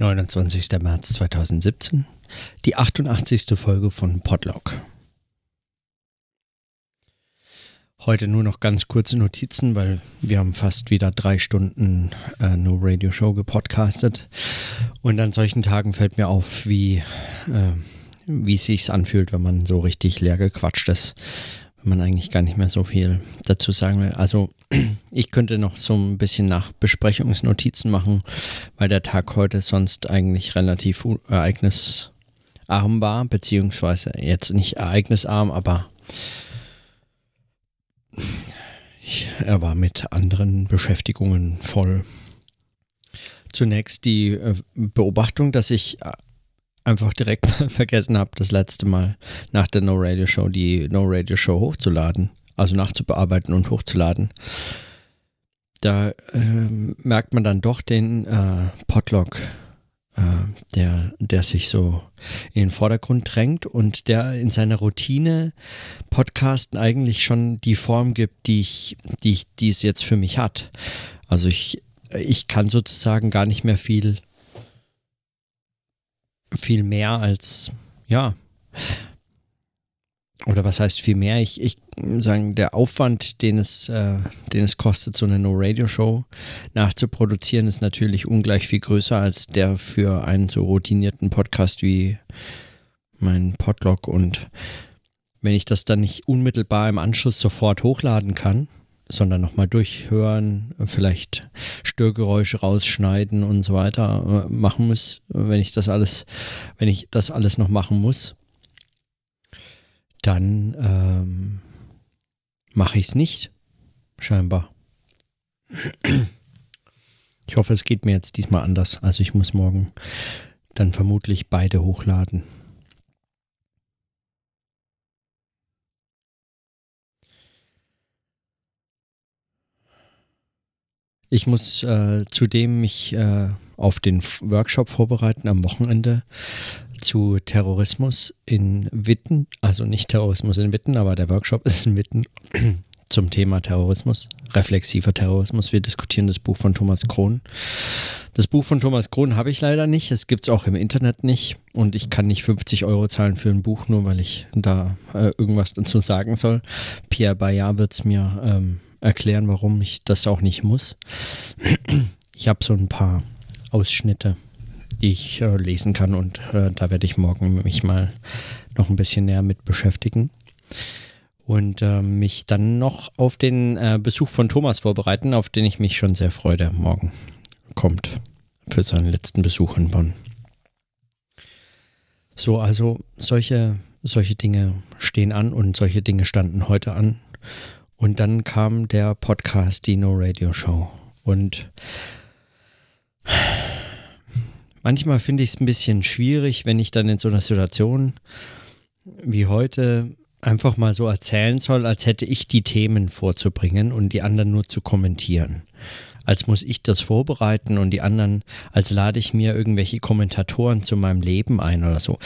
29. März 2017, die 88. Folge von Podlog. Heute nur noch ganz kurze Notizen, weil wir haben fast wieder drei Stunden äh, No Radio Show gepodcastet. Und an solchen Tagen fällt mir auf, wie, äh, wie es sich anfühlt, wenn man so richtig leer gequatscht ist man eigentlich gar nicht mehr so viel dazu sagen will. Also ich könnte noch so ein bisschen nach Besprechungsnotizen machen, weil der Tag heute sonst eigentlich relativ ereignisarm war, beziehungsweise jetzt nicht ereignisarm, aber er war mit anderen Beschäftigungen voll. Zunächst die äh, Beobachtung, dass ich einfach direkt vergessen habe, das letzte Mal nach der No Radio Show die No Radio Show hochzuladen, also nachzubearbeiten und hochzuladen. Da äh, merkt man dann doch den äh, Podlog, äh, der, der sich so in den Vordergrund drängt und der in seiner Routine Podcasten eigentlich schon die Form gibt, die ich, die ich, die es jetzt für mich hat. Also ich, ich kann sozusagen gar nicht mehr viel viel mehr als, ja, oder was heißt viel mehr? Ich, ich sagen, der Aufwand, den es, äh, den es kostet, so eine No-Radio-Show nachzuproduzieren, ist natürlich ungleich viel größer als der für einen so routinierten Podcast wie mein Podlog. Und wenn ich das dann nicht unmittelbar im Anschluss sofort hochladen kann, sondern nochmal durchhören, vielleicht Störgeräusche rausschneiden und so weiter äh, machen muss, wenn ich das alles, wenn ich das alles noch machen muss, dann ähm, mache ich es nicht, scheinbar. Ich hoffe, es geht mir jetzt diesmal anders. Also ich muss morgen dann vermutlich beide hochladen. Ich muss äh, zudem mich äh, auf den Workshop vorbereiten am Wochenende zu Terrorismus in Witten. Also nicht Terrorismus in Witten, aber der Workshop ist in Witten zum Thema Terrorismus, reflexiver Terrorismus. Wir diskutieren das Buch von Thomas Krohn. Das Buch von Thomas Krohn habe ich leider nicht. Es gibt es auch im Internet nicht. Und ich kann nicht 50 Euro zahlen für ein Buch, nur weil ich da äh, irgendwas dazu sagen soll. Pierre Bayard wird es mir ähm, erklären, warum ich das auch nicht muss. Ich habe so ein paar Ausschnitte, die ich äh, lesen kann und äh, da werde ich morgen mich mal noch ein bisschen näher mit beschäftigen und äh, mich dann noch auf den äh, Besuch von Thomas vorbereiten, auf den ich mich schon sehr freue, der morgen kommt für seinen letzten Besuch in Bonn. So, also solche, solche Dinge stehen an und solche Dinge standen heute an. Und dann kam der Podcast Dino Radio Show. Und manchmal finde ich es ein bisschen schwierig, wenn ich dann in so einer Situation wie heute einfach mal so erzählen soll, als hätte ich die Themen vorzubringen und die anderen nur zu kommentieren als muss ich das vorbereiten und die anderen, als lade ich mir irgendwelche Kommentatoren zu meinem Leben ein oder so.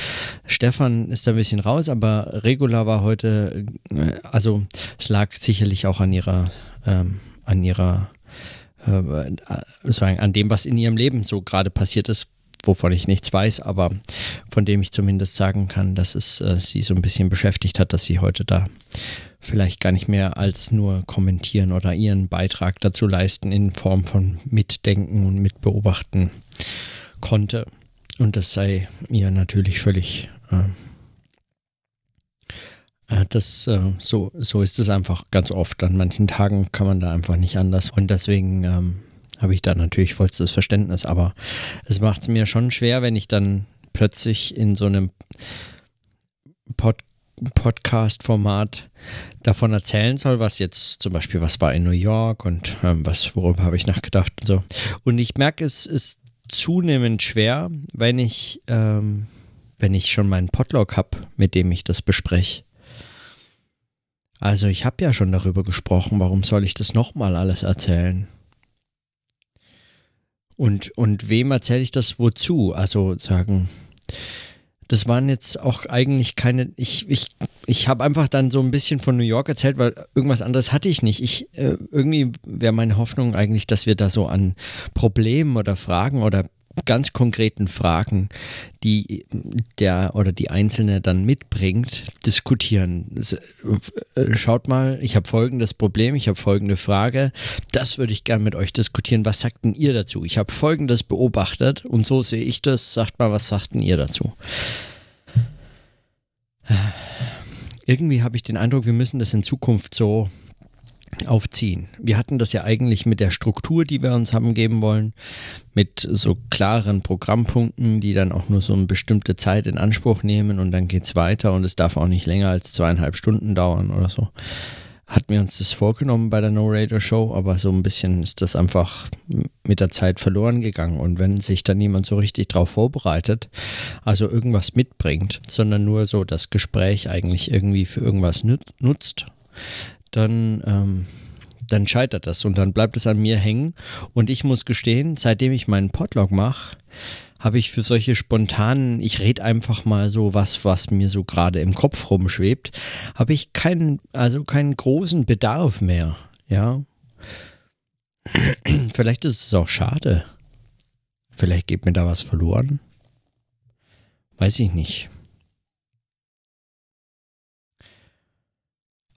Stefan ist da ein bisschen raus, aber Regula war heute, äh, also es lag sicherlich auch an ihrer, ähm, an ihrer, äh, sagen, an dem, was in ihrem Leben so gerade passiert ist, wovon ich nichts weiß, aber von dem ich zumindest sagen kann, dass es äh, sie so ein bisschen beschäftigt hat, dass sie heute da vielleicht gar nicht mehr als nur kommentieren oder ihren Beitrag dazu leisten in Form von Mitdenken und Mitbeobachten konnte. Und das sei ihr natürlich völlig. Äh, äh, das, äh, so, so ist es einfach ganz oft. An manchen Tagen kann man da einfach nicht anders. Und deswegen ähm, habe ich da natürlich vollstes Verständnis. Aber es macht es mir schon schwer, wenn ich dann plötzlich in so einem Podcast Podcast-Format davon erzählen soll, was jetzt zum Beispiel, was war in New York und ähm, was, worüber habe ich nachgedacht und so. Und ich merke, es ist zunehmend schwer, wenn ich, ähm, wenn ich schon meinen Podlog habe, mit dem ich das bespreche. Also ich habe ja schon darüber gesprochen, warum soll ich das nochmal alles erzählen? Und, und wem erzähle ich das wozu? Also sagen, das waren jetzt auch eigentlich keine. Ich, ich, ich habe einfach dann so ein bisschen von New York erzählt, weil irgendwas anderes hatte ich nicht. Ich äh, irgendwie wäre meine Hoffnung eigentlich, dass wir da so an Problemen oder Fragen oder ganz konkreten Fragen, die der oder die Einzelne dann mitbringt, diskutieren. Äh, schaut mal, ich habe folgendes Problem, ich habe folgende Frage, das würde ich gerne mit euch diskutieren. Was sagt denn ihr dazu? Ich habe folgendes beobachtet und so sehe ich das. Sagt mal, was sagt denn ihr dazu? Irgendwie habe ich den Eindruck, wir müssen das in Zukunft so aufziehen. Wir hatten das ja eigentlich mit der Struktur, die wir uns haben geben wollen, mit so klaren Programmpunkten, die dann auch nur so eine bestimmte Zeit in Anspruch nehmen und dann geht es weiter und es darf auch nicht länger als zweieinhalb Stunden dauern oder so. Hatten wir uns das vorgenommen bei der No Radio Show, aber so ein bisschen ist das einfach mit der Zeit verloren gegangen. Und wenn sich dann niemand so richtig drauf vorbereitet, also irgendwas mitbringt, sondern nur so das Gespräch eigentlich irgendwie für irgendwas nutzt, dann, ähm, dann scheitert das und dann bleibt es an mir hängen. Und ich muss gestehen, seitdem ich meinen Podlog mache, habe ich für solche spontanen, ich rede einfach mal so was, was mir so gerade im Kopf rumschwebt, habe ich keinen, also keinen großen Bedarf mehr. Ja. Vielleicht ist es auch schade. Vielleicht geht mir da was verloren. Weiß ich nicht.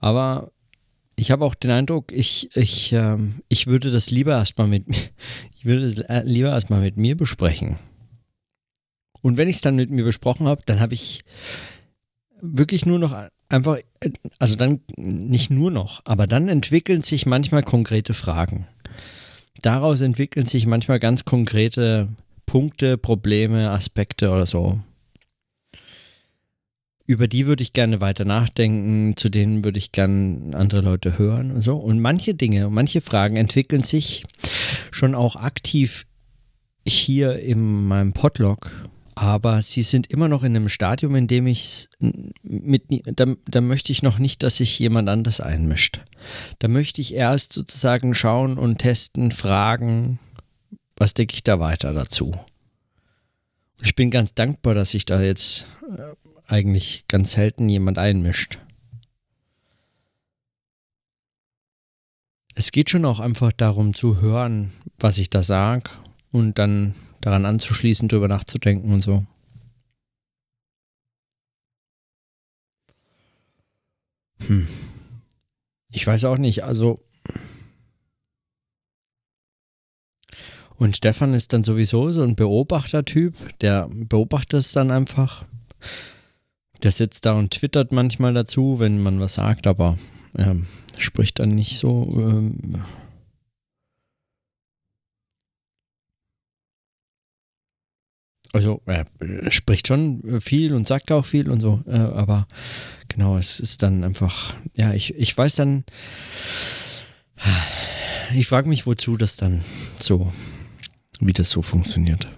Aber ich habe auch den Eindruck, ich, ich, ähm, ich würde das lieber erstmal mit ich würde es äh, lieber erstmal mit mir besprechen. Und wenn ich es dann mit mir besprochen habe, dann habe ich wirklich nur noch einfach, also dann nicht nur noch, aber dann entwickeln sich manchmal konkrete Fragen. Daraus entwickeln sich manchmal ganz konkrete Punkte, Probleme, Aspekte oder so über die würde ich gerne weiter nachdenken, zu denen würde ich gerne andere Leute hören und so. Und manche Dinge, manche Fragen entwickeln sich schon auch aktiv hier in meinem Podlog, aber sie sind immer noch in einem Stadium, in dem ich mit, da, da möchte ich noch nicht, dass sich jemand anders einmischt. Da möchte ich erst sozusagen schauen und testen, fragen, was denke ich da weiter dazu. Ich bin ganz dankbar, dass ich da jetzt äh, eigentlich ganz selten jemand einmischt. Es geht schon auch einfach darum zu hören, was ich da sage und dann daran anzuschließen, darüber nachzudenken und so. Hm. Ich weiß auch nicht, also. Und Stefan ist dann sowieso so ein Beobachtertyp, der beobachtet es dann einfach. Der sitzt da und twittert manchmal dazu, wenn man was sagt, aber ähm, spricht dann nicht so. Ähm, also er spricht schon viel und sagt auch viel und so, äh, aber genau, es ist dann einfach, ja, ich, ich weiß dann, ich frage mich, wozu das dann so, wie das so funktioniert.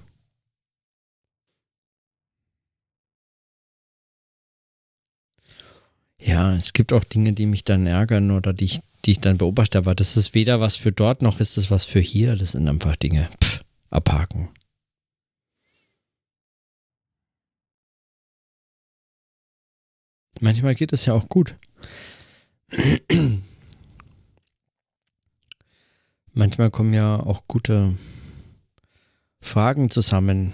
Ja, es gibt auch Dinge, die mich dann ärgern oder die ich, die ich dann beobachte, aber das ist weder was für dort noch ist es was für hier. Das sind einfach Dinge. Pff, abhaken. Manchmal geht es ja auch gut. Manchmal kommen ja auch gute Fragen zusammen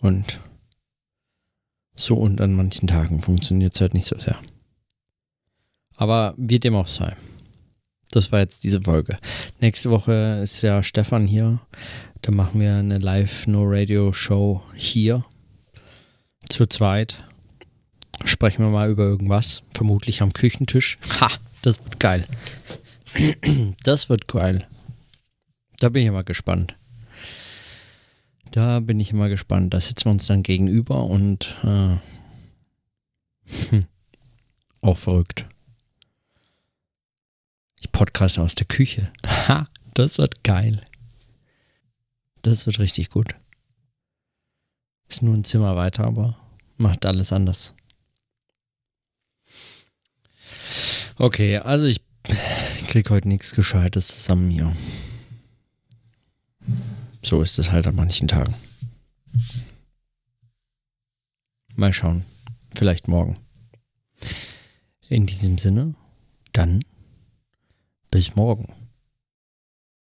und so und an manchen Tagen funktioniert es halt nicht so sehr. Aber wie dem auch sei. Das war jetzt diese Folge. Nächste Woche ist ja Stefan hier. Da machen wir eine Live-No-Radio-Show hier. Zu zweit. Sprechen wir mal über irgendwas. Vermutlich am Küchentisch. Ha, das wird geil. Das wird geil. Da bin ich mal gespannt. Da bin ich immer gespannt. Da sitzen wir uns dann gegenüber und äh, hm, auch verrückt. Ich podcast aus der Küche. Ha, das wird geil. Das wird richtig gut. Ist nur ein Zimmer weiter, aber macht alles anders. Okay, also ich krieg heute nichts Gescheites zusammen hier. So ist es halt an manchen Tagen. Mal schauen. Vielleicht morgen. In diesem Sinne, dann bis morgen.